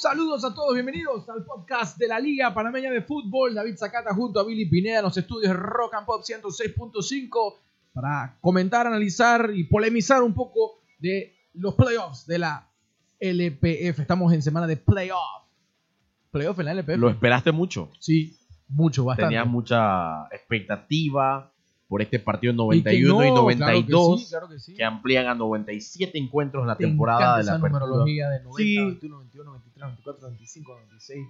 Saludos a todos, bienvenidos al podcast de la Liga Panameña de Fútbol. David Zacata junto a Billy Pineda en los estudios Rock and Pop 106.5 para comentar, analizar y polemizar un poco de los playoffs de la LPF. Estamos en semana de playoff. Playoff en la LPF. Lo esperaste mucho. Sí, mucho, bastante. Tenías mucha expectativa por este partido Y 91 que y, no, 92, claro que sí, claro que sí. que amplían a 97 encuentros en la Te temporada de la esa numerología de 90, Sí. 21, 22, 23, 24, 25, 26.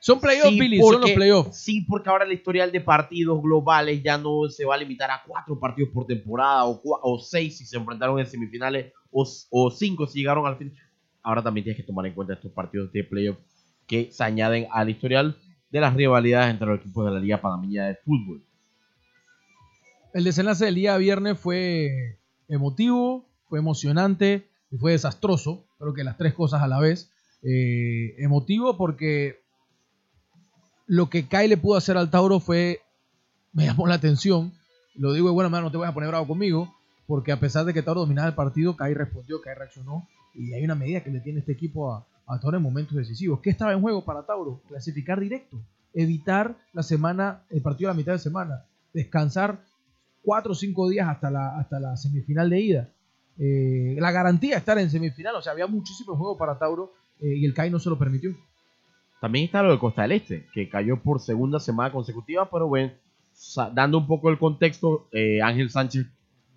Son playoffs, Billy, son los porque- playoffs. Sí, porque ahora el historial de partidos globales ya no se va a limitar a cuatro partidos por temporada o, o seis si se enfrentaron en semifinales o, o cinco si llegaron al fin. Ahora también tienes que tomar en cuenta estos partidos de playoff que se añaden al historial de las rivalidades entre los equipos de la Liga Panameña de Fútbol. El desenlace del día viernes fue emotivo, fue emocionante y fue desastroso. Creo que las tres cosas a la vez. Eh, emotivo porque lo que Kai le pudo hacer al Tauro fue. Me llamó la atención. Lo digo de buena manera, no te voy a poner bravo conmigo. Porque a pesar de que Tauro dominaba el partido, Kai respondió, Kai reaccionó. Y hay una medida que le tiene este equipo a, a Tauro en momentos decisivos. ¿Qué estaba en juego para Tauro? Clasificar directo. Evitar la semana, el partido a la mitad de semana. Descansar cuatro o cinco días hasta la, hasta la semifinal de ida. Eh, la garantía de estar en semifinal, o sea, había muchísimo juego para Tauro eh, y el CAI no se lo permitió. También está lo de Costa del Este, que cayó por segunda semana consecutiva, pero bueno, dando un poco el contexto, eh, Ángel Sánchez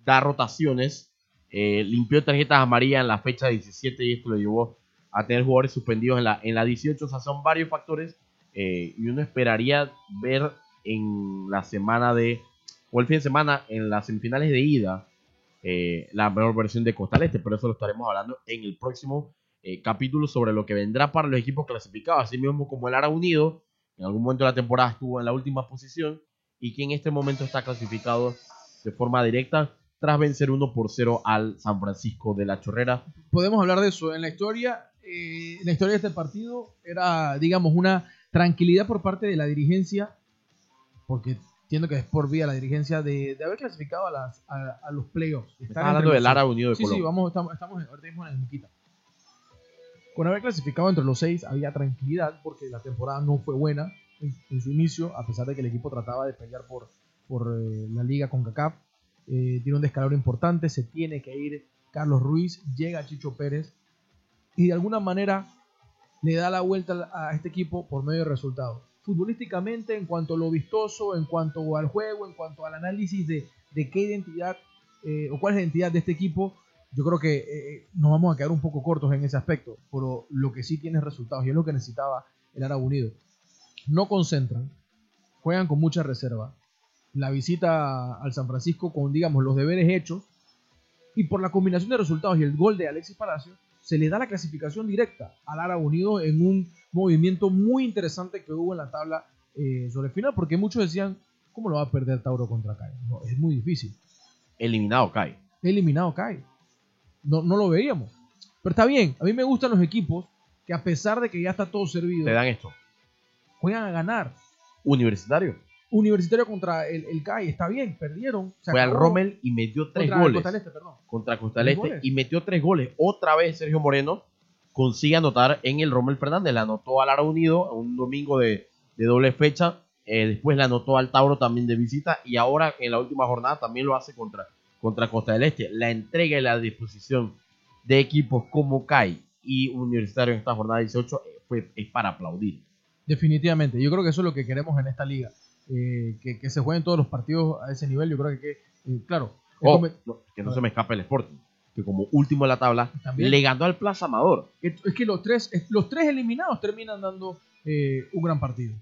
da rotaciones, limpió tarjetas amarillas en la fecha 17 y esto lo llevó a tener jugadores suspendidos en la, en la 18, o sea, son varios factores y uno esperaría ver en la semana de, o el fin de semana, en las semifinales de ida, eh, la mejor versión de Costa Este, pero eso lo estaremos hablando en el próximo eh, capítulo sobre lo que vendrá para los equipos clasificados, así mismo como el Ara Unido, en algún momento de la temporada estuvo en la última posición y que en este momento está clasificado de forma directa tras vencer 1 por 0 al San Francisco de la Chorrera. Podemos hablar de eso. En la historia, eh, en la historia de este partido era, digamos, una tranquilidad por parte de la dirigencia, porque entiendo que es por vía la dirigencia de, de haber clasificado a, las, a, a los playoffs. entre hablando del seis. Ara Unido de Sí, Colón. sí, vamos, estamos, estamos ahorita mismo en el Muquita. Con haber clasificado entre los seis había tranquilidad porque la temporada no fue buena en, en su inicio, a pesar de que el equipo trataba de pelear por, por eh, la liga con CACAF. Eh, tiene un descalabro importante, se tiene que ir Carlos Ruiz, llega Chicho Pérez y de alguna manera le da la vuelta a este equipo por medio de resultados. Futbolísticamente, en cuanto a lo vistoso, en cuanto al juego, en cuanto al análisis de, de qué identidad eh, o cuál es la identidad de este equipo, yo creo que eh, nos vamos a quedar un poco cortos en ese aspecto, pero lo que sí tiene resultados y es lo que necesitaba el Árabe Unido. No concentran, juegan con mucha reserva. La visita al San Francisco con, digamos, los deberes hechos y por la combinación de resultados y el gol de Alexis Palacio, se le da la clasificación directa al Árabe Unido en un movimiento muy interesante que hubo en la tabla eh, sobre el final, porque muchos decían, ¿cómo lo va a perder Tauro contra Kai? No, es muy difícil Eliminado cae. eliminado cae. No, no lo veíamos. Pero está bien, a mí me gustan los equipos que a pesar de que ya está todo servido, dan esto. juegan a ganar. Universitario. Universitario contra el, el CAI, está bien, perdieron. Fue al. Rommel y metió tres Contra goles. Costa del Este, perdón. contra Costa del Este y metió tres goles. Otra vez Sergio Moreno consigue anotar en el Rommel Fernández. Le anotó al Ara Unido un domingo de, de doble fecha. Eh, después le anotó al Tauro también de visita. Y ahora en la última jornada también lo hace contra, contra Costa del Este. La entrega y la disposición de equipos como CAI y Universitario en esta jornada 18 eh, fue, es para aplaudir. Definitivamente, yo creo que eso es lo que queremos en esta liga. Eh, que, que se jueguen todos los partidos a ese nivel. Yo creo que, eh, claro, Oh, no, que no se me escape el Sporting. Que como último de la tabla También. le ganó al Plaza Amador. es es que los tres, es- los tres eliminados terminan dando eh, un gran partido.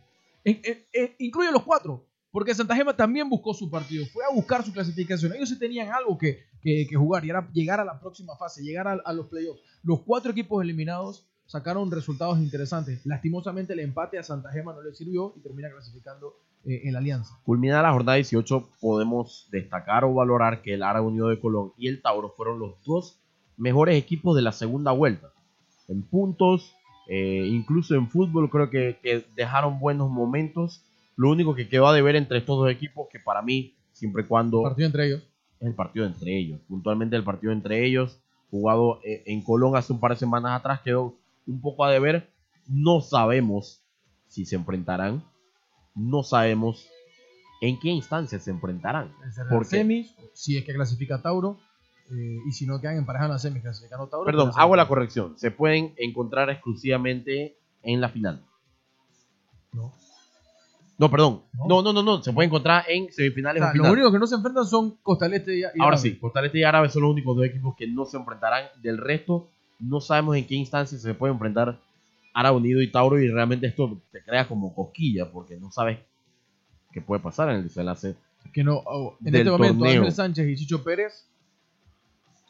Incluye los cuatro, porque Santa Gema también buscó su partido, fue a buscar su clasificación. Ellos sí tenían algo que, que- que jugar y era llegar a la próxima fase, llegar a, a los playoffs. Los cuatro equipos eliminados sacaron resultados interesantes. Lastimosamente el empate a Santa Gema no le sirvió y termina clasificando eh, en la alianza. Culminada la jornada 18, podemos destacar o valorar que el Ara Unido de Colón y el Tauro fueron los dos mejores equipos de la segunda vuelta. En puntos, eh, incluso en fútbol, creo que, que dejaron buenos momentos. Lo único que quedó a deber entre estos dos equipos, que para mí, siempre y cuando Partido entre ellos. es el partido entre ellos. Puntualmente el partido entre ellos, jugado eh, en Colón hace un par de semanas atrás, quedó un poco a deber. No sabemos si se enfrentarán. No sabemos en qué instancia se enfrentarán. Por semis, si es que clasifica Tauro, eh, y si no quedan en pareja en las semis clasificando Tauro. Perdón, pues, hago la corrección. Se pueden encontrar exclusivamente en la final. No. No, perdón. No. No, no, no, no. Se puede encontrar en O semifinales sea, o los final. únicos que no se enfrentan son Costa del Este y, y Ahora Árabe. sí, Costa del Este y Árabe son los únicos dos equipos que no se enfrentarán. Del resto, no sabemos en qué instancia se puede enfrentar Árabe Unido y Tauro. Y realmente esto te crea como cosquilla porque no sabes qué puede pasar en el desenlace. que no, oh, en del este momento torneo. Ángel Sánchez y Chicho Pérez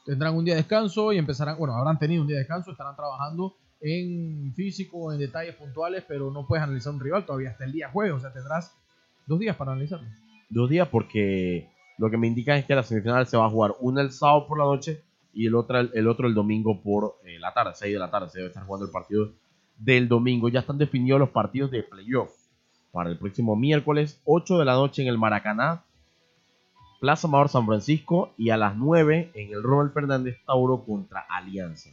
tendrán un día de descanso y empezarán, bueno, habrán tenido un día de descanso, estarán trabajando en físico, en detalles puntuales, pero no puedes analizar un rival todavía hasta el día jueves, o sea, tendrás dos días para analizarlo. Dos días porque lo que me indican es que la semifinal se va a jugar una el sábado por la noche y el otro el, otro el domingo por eh, la tarde, 6 de la tarde. Se debe estar jugando el partido del domingo. Ya están definidos los partidos de playoff para el próximo miércoles, 8 de la noche en el Maracaná, Plaza Amador San Francisco y a las 9 en el Robert Fernández Tauro contra Alianza.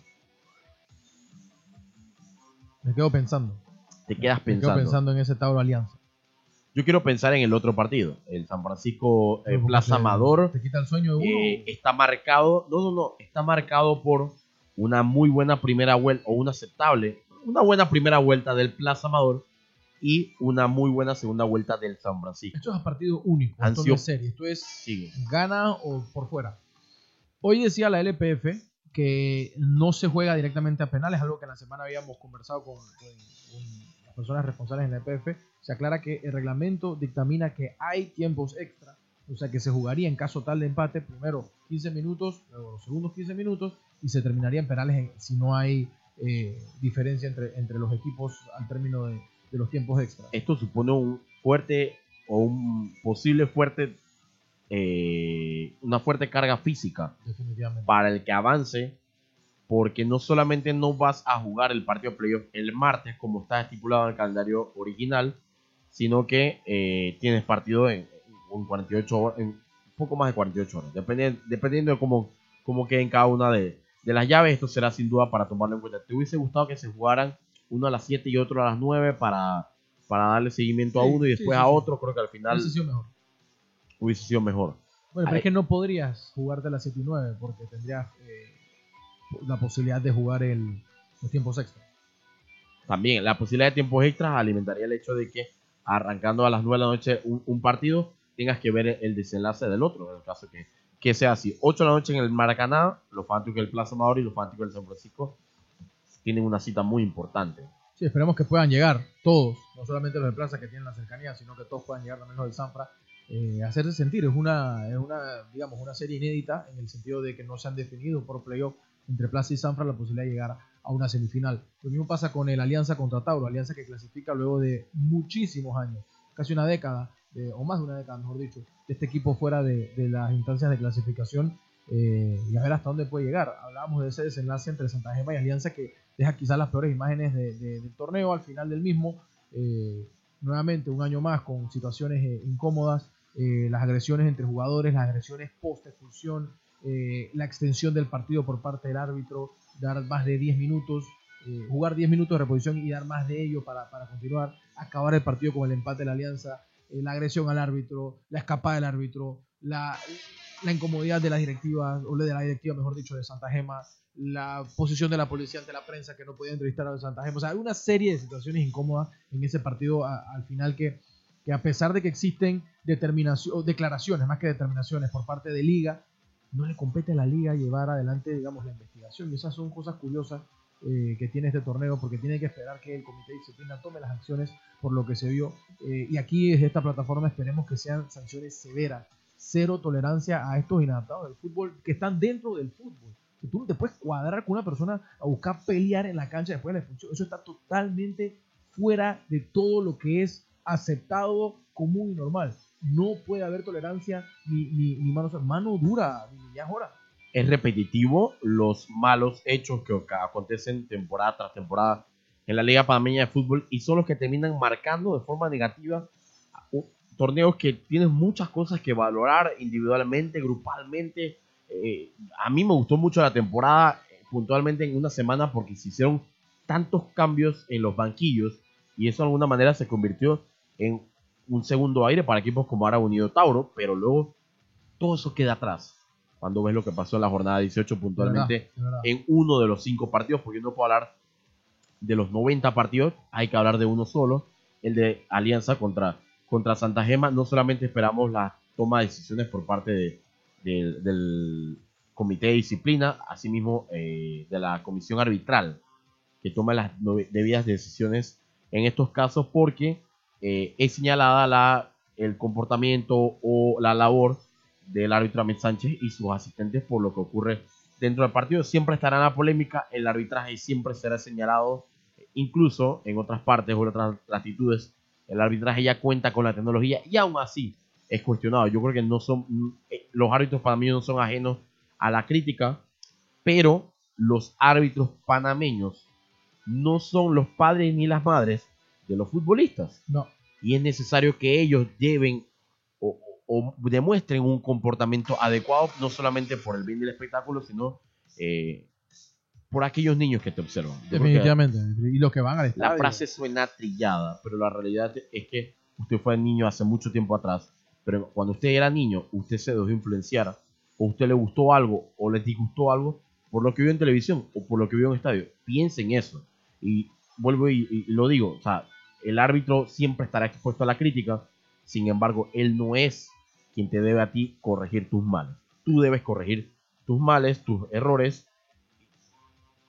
Me quedo pensando. Te quedas Me quedo pensando. pensando en ese Tauro Alianza. Yo quiero pensar en el otro partido, el San Francisco eh, Plaza te- Amador. Te quita el sueño de uno. Eh, está marcado, no, no, no, está marcado por una muy buena primera vuelta, o una aceptable, una buena primera vuelta del Plaza Amador y una muy buena segunda vuelta del San Francisco. Esto es a partido único, esto no es serie, esto es Sigue. gana o por fuera. Hoy decía la LPF que no se juega directamente a penales, algo que en la semana habíamos conversado con, con- con personas responsables en la LPF. Se aclara que el reglamento dictamina que hay tiempos extra, o sea que se jugaría en caso tal de empate, primero 15 minutos, luego los segundos 15 minutos, y se terminaría en penales en- si no hay eh, diferencia entre, entre los equipos al término de, de los tiempos extra. Esto supone un fuerte o un posible fuerte, eh, una fuerte carga física para el que avance, porque no solamente no vas a jugar el partido de playoff el martes como está estipulado en el calendario original, sino que eh, tienes partido en, en 48 horas, en un poco más de 48 horas, dependiendo, dependiendo de cómo, cómo queden cada una de, de las llaves, esto será sin duda para tomarlo en cuenta. ¿Te hubiese gustado que se jugaran uno a las 7 y otro a las 9 para, para darle seguimiento a uno y después sí, a otro? Creo que al final Hubiese sido mejor. hubiese sido mejor. Bueno, pero es que no podrías jugarte las 7 y 9 porque tendrías eh, la posibilidad de jugar el, los tiempos extra. También la posibilidad de tiempos extras alimentaría el hecho de que arrancando a las 9 de la noche un, un partido tengas que ver el desenlace del otro, en el caso que, que sea así. 8 de la noche en el Maracaná, los fanáticos del Plaza Amador y los fanáticos del San Francisco tienen una cita muy importante. Sí, esperemos que puedan llegar todos, no solamente los de Plaza que tienen la cercanía, sino que todos puedan llegar también los del Sanfra, eh, hacerse sentir. Es una, es una, digamos, una serie inédita en el sentido de que no se han definido por playoff entre Plaza y Sanfra la posibilidad de llegar a una semifinal. Lo mismo pasa con el Alianza contra Tauro, Alianza que clasifica luego de muchísimos años, casi una década, o más de una década, mejor dicho, de este equipo fuera de, las instancias de clasificación eh, y a ver hasta dónde puede llegar. Hablábamos de ese desenlace entre Santa Gema y Alianza que deja quizás las peores imágenes de- de- del torneo al final del mismo. Eh, nuevamente, un año más con situaciones eh, incómodas, las agresiones entre jugadores, las agresiones post-expulsión, eh, la extensión del partido por parte del árbitro, dar más de 10 minutos, eh, jugar 10 minutos de reposición y dar más de ello para, para continuar, acabar el partido con el empate de la Alianza, eh, la agresión al árbitro, la escapada del árbitro, la, la incomodidad de las directivas, o de la directiva, mejor dicho, de Santa Gema, la posición de la policía ante la prensa que no podía entrevistar a Santa Gema. O sea, hay una serie de situaciones incómodas en ese partido al final que, que a pesar de que existen determinación, declaraciones, más que determinaciones por parte de Liga, no le compete a la Liga llevar adelante, digamos, la investigación. Y esas son cosas curiosas eh, que tiene este torneo, porque tiene que esperar que el Comité de Disciplina tome las acciones por lo que se vio. Eh, y aquí desde esta plataforma esperemos que sean sanciones severas. Cero tolerancia a estos inadaptados del fútbol que están dentro del fútbol. Que tú no te puedes cuadrar con una persona a buscar pelear en la cancha después de la expulsión. Eso está totalmente fuera de todo lo que es aceptado, común y normal. No puede haber tolerancia ni, ni, ni mano, mano dura, ni millas horas. Es repetitivo los malos hechos que acontecen temporada tras temporada en la Liga Panameña de Fútbol y son los que terminan marcando de forma negativa torneos que tienen muchas cosas que valorar individualmente, grupalmente. Eh, a mí me gustó mucho la temporada eh, puntualmente en una semana porque se hicieron tantos cambios en los banquillos y eso de alguna manera se convirtió en un segundo aire para equipos como Ara Unido Tauro, pero luego todo eso queda atrás. Cuando ves lo que pasó en la jornada 18 puntualmente en uno de los cinco partidos, porque no puedo hablar de los 90 partidos, hay que hablar de uno solo, el de Alianza contra, contra Santa Gema. No solamente esperamos la toma de decisiones por parte del comité de disciplina, asimismo eh, de la comisión arbitral, que toma las debidas decisiones en estos casos porque eh, es señalada la, el comportamiento o la labor del árbitro Ahmed Sánchez y sus asistentes por lo que ocurre dentro del partido. Siempre estará en la polémica, el arbitraje siempre será señalado, incluso en otras partes o en otras latitudes, el arbitraje ya cuenta con la tecnología y aún así es cuestionado. Yo creo que no son, eh, los árbitros panameños no son ajenos a la crítica, pero los árbitros panameños no son los padres ni las madres de los futbolistas. No. Y es necesario que ellos lleven o, demuestren un comportamiento adecuado, no solamente por el bien del espectáculo, sino eh, por aquellos niños que te observan. Definitivamente. Y los que van al estadio. La frase suena trillada, pero la realidad es que usted fue niño hace mucho tiempo atrás, pero cuando usted era niño, usted se dejó influenciar, o usted le gustó algo, o le disgustó algo, por lo que vio en televisión, o por lo que vio en estadio. Piensen eso. Y vuelvo y, lo digo, o sea, el árbitro siempre estará expuesto a la crítica, sin embargo, él no es quien te debe a ti corregir tus males. Tú debes corregir tus males, tus errores,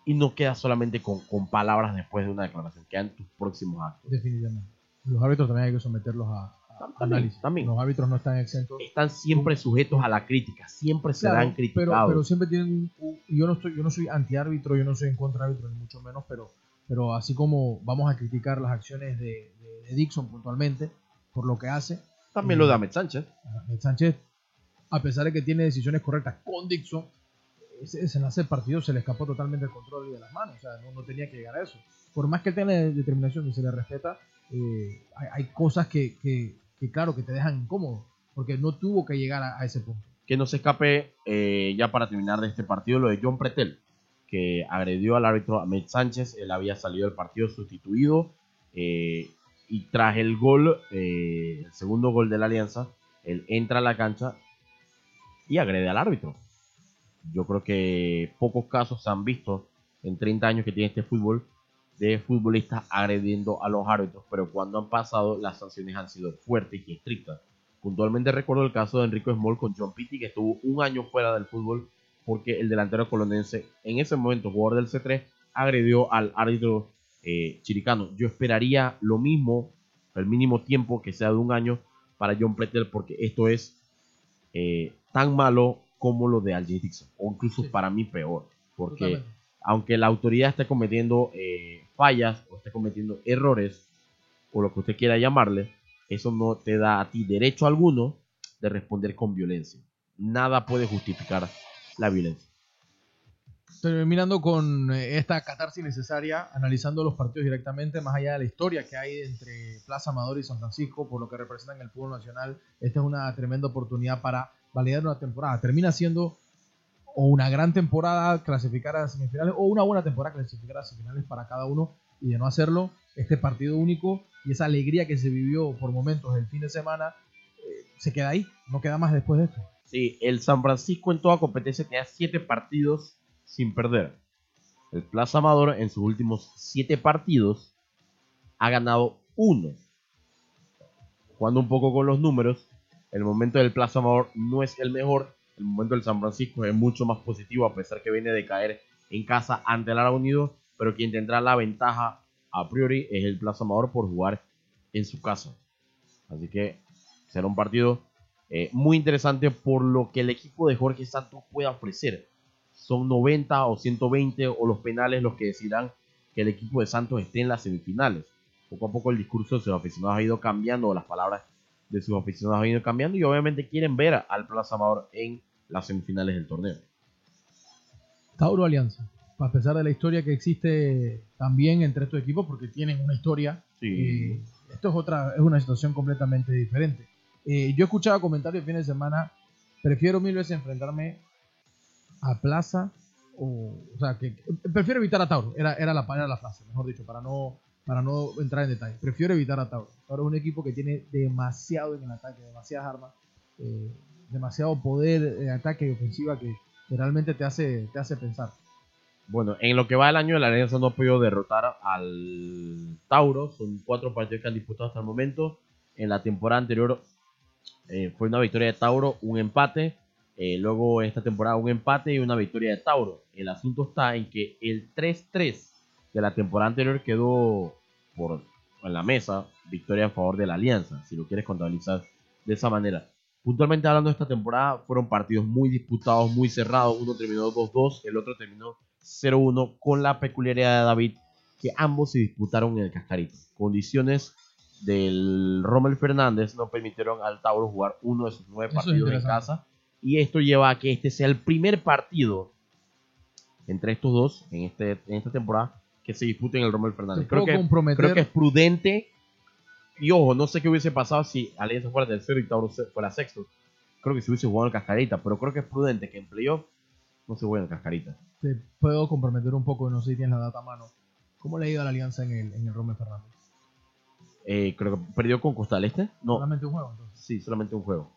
y no quedas solamente con, palabras después de una declaración, quedan tus próximos actos. Definitivamente. Los árbitros también hay que someterlos a, análisis. También. Los árbitros no están exentos. Están siempre sujetos a la crítica, siempre serán criticados. Pero, siempre tienen. yo, no estoy, yo no soy antiárbitro, yo no soy en contra árbitro, ni mucho menos, pero pero así como vamos a criticar las acciones de, Dixon puntualmente por lo que hace. También lo de Ahmed Sánchez. Ahmed Sánchez, a pesar de que tiene decisiones correctas con Dixon, ese desenlace del partido se le escapó totalmente el control de las manos. O sea, no, tenía que llegar a eso. Por más que él tenga determinación y se le respeta, eh, hay, cosas que, que, claro, que te dejan incómodo. Porque no tuvo que llegar a, ese punto. Que no se escape, eh, ya para terminar de este partido, lo de John Pretel que agredió al árbitro Ahmed Sánchez. Él había salido del partido sustituido. Eh, y tras el gol, eh, el segundo gol de la Alianza, él entra a la cancha y agrede al árbitro. Yo creo que pocos casos se han visto en 30 años que tiene este fútbol de futbolistas agrediendo a los árbitros, pero cuando han pasado las sanciones han sido fuertes y estrictas. Puntualmente recuerdo el caso de Enrico Small con John Pitti, que estuvo un año fuera del fútbol porque el delantero colonense, en ese momento jugador del C3, agredió al árbitro eh, chiricano. Yo esperaría lo mismo, el mínimo tiempo que sea de un año para John Pretel, porque esto es eh, tan malo como lo de Al Dixon, o incluso para mí peor, porque aunque la autoridad esté cometiendo eh, fallas o esté cometiendo errores, o lo que usted quiera llamarle, eso no te da a ti derecho alguno de responder con violencia. Nada puede justificar la violencia. Terminando con eh, esta catarsis necesaria, analizando los partidos directamente, más allá de la historia que hay entre Plaza Amador y San Francisco, por lo que representan el fútbol nacional, esta es una tremenda oportunidad para validar una temporada. Termina siendo o una gran temporada clasificar a semifinales o una buena temporada clasificar a semifinales para cada uno y de no hacerlo, este partido único y esa alegría que se vivió por momentos el fin de semana eh, se queda ahí, no queda más después de esto. Sí, el San Francisco en toda competencia tenía 7 partidos sin perder. El Plaza Amador en sus últimos 7 partidos ha ganado 1. Jugando un poco con los números, el momento del Plaza Amador no es el mejor. El momento del San Francisco es mucho más positivo, a pesar que viene de caer en casa ante el Ara Unido. Pero quien tendrá la ventaja a priori es el Plaza Amador por jugar en su casa. Así que será un partido eh, muy interesante por lo que el equipo de Jorge Santos pueda ofrecer. Son 90 o 120 o los penales los que decidirán que el equipo de Santos esté en las semifinales. Poco a poco el discurso de sus aficionados ha ido cambiando, o las palabras de sus aficionados han ido cambiando y obviamente quieren ver al Plaza Amador en las semifinales del torneo. Tauro Alianza, a pesar de la historia que existe también entre estos equipos, porque tienen una historia, eh, esto es otra, es una situación completamente diferente. Eh, yo escuchaba comentarios el fin de semana, prefiero mil veces enfrentarme a Plaza o, o sea, que, prefiero evitar a Tauro, era, era, la, era la frase, mejor dicho, para no, para no entrar en detalle. Prefiero evitar a Tauro. Tauro es un equipo que tiene demasiado en el ataque, demasiadas armas, eh, demasiado poder en ataque y ofensiva que, que realmente te hace, te hace pensar. Bueno, en lo que va el año, la Alianza no ha podido derrotar al Tauro. Son cuatro partidos que han disputado hasta el momento. En la temporada anterior eh, fue una victoria de Tauro, un empate. Eh, luego esta temporada un empate y una victoria de Tauro. El asunto está en que el 3-3 de la temporada anterior quedó por en la mesa, victoria a favor de la Alianza, si lo quieres contabilizar de esa manera. Puntualmente hablando esta temporada, fueron partidos muy disputados, muy cerrados. Uno terminó 2-2, el otro terminó 0-1, con la peculiaridad de David que ambos se disputaron en el Cascarita. Condiciones del Rommel Fernández no permitieron al Tauro jugar uno de sus nueve Eso partidos en casa. Y esto lleva a que este sea el primer partido entre estos dos en, este, en esta temporada que se dispute en el Rommel Fernández. Creo que, comprometer, creo que es prudente. Y ojo, no sé qué hubiese pasado si Alianza fuera tercero y Tauro fuera sexto. Creo que se hubiese jugado en el Cascarita, pero creo que es prudente que en playoff no se juegue en el Cascarita. te puedo comprometer un poco, no sé si tienes la data a mano. ¿Cómo le ha ido a la alianza en el, en el Rommel Fernández? Eh, creo que perdió con Costa del Este. No, Solamente un juego, entonces. sí, solamente un juego.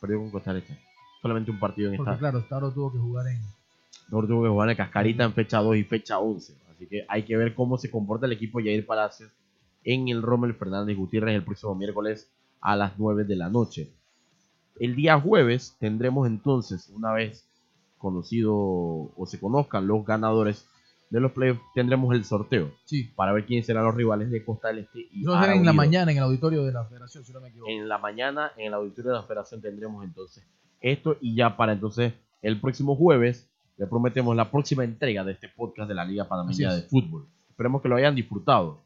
Perdió con Costa del Este. Solamente un partido en Porque esta. claro, Tauro tuvo que jugar en, tuvo que jugar en el Cascarita en fecha 2 y fecha 11. Así que hay que ver cómo se comporta el equipo Jair Palacios en el Rommel Fernández Gutiérrez el próximo miércoles a las 9 de la noche. El día jueves tendremos entonces, una vez conocido o se conozcan los ganadores de los playoffs, tendremos el sorteo Sí. para ver quiénes serán los rivales de Costa del Este y Eso será en la mañana en el auditorio de la federación, si no me equivoco. En la mañana, en el auditorio de la Federación, tendremos entonces esto. Y ya para entonces, el próximo jueves, le prometemos la próxima entrega de este podcast de la Liga Panameña de. Fútbol. Esperemos que lo hayan disfrutado.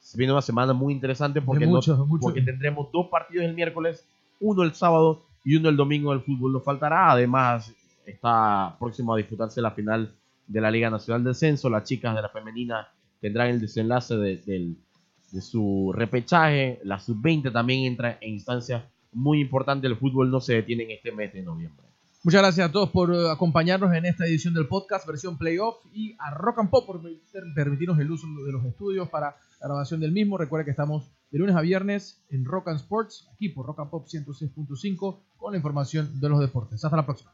Se viene una semana muy interesante porque, no- mucho. porque tendremos dos partidos el miércoles, uno el sábado y uno el domingo del fútbol. Nos faltará. Además, está próximo a disputarse la final de la Liga Nacional de Descenso. Las chicas de la femenina tendrán el desenlace de, del- de su repechaje. La sub-20 también entra en instancias muy importantes. El fútbol no se detiene en este mes de noviembre. Muchas gracias a todos por eh, acompañarnos en esta edición del podcast versión playoff y a Rock and Pop por permitir- permitirnos el uso de los estudios para la grabación del mismo. Recuerda que estamos de lunes a viernes en Rock and Sports, aquí por Rock and Pop 106.5 con la información de los deportes. Hasta la próxima.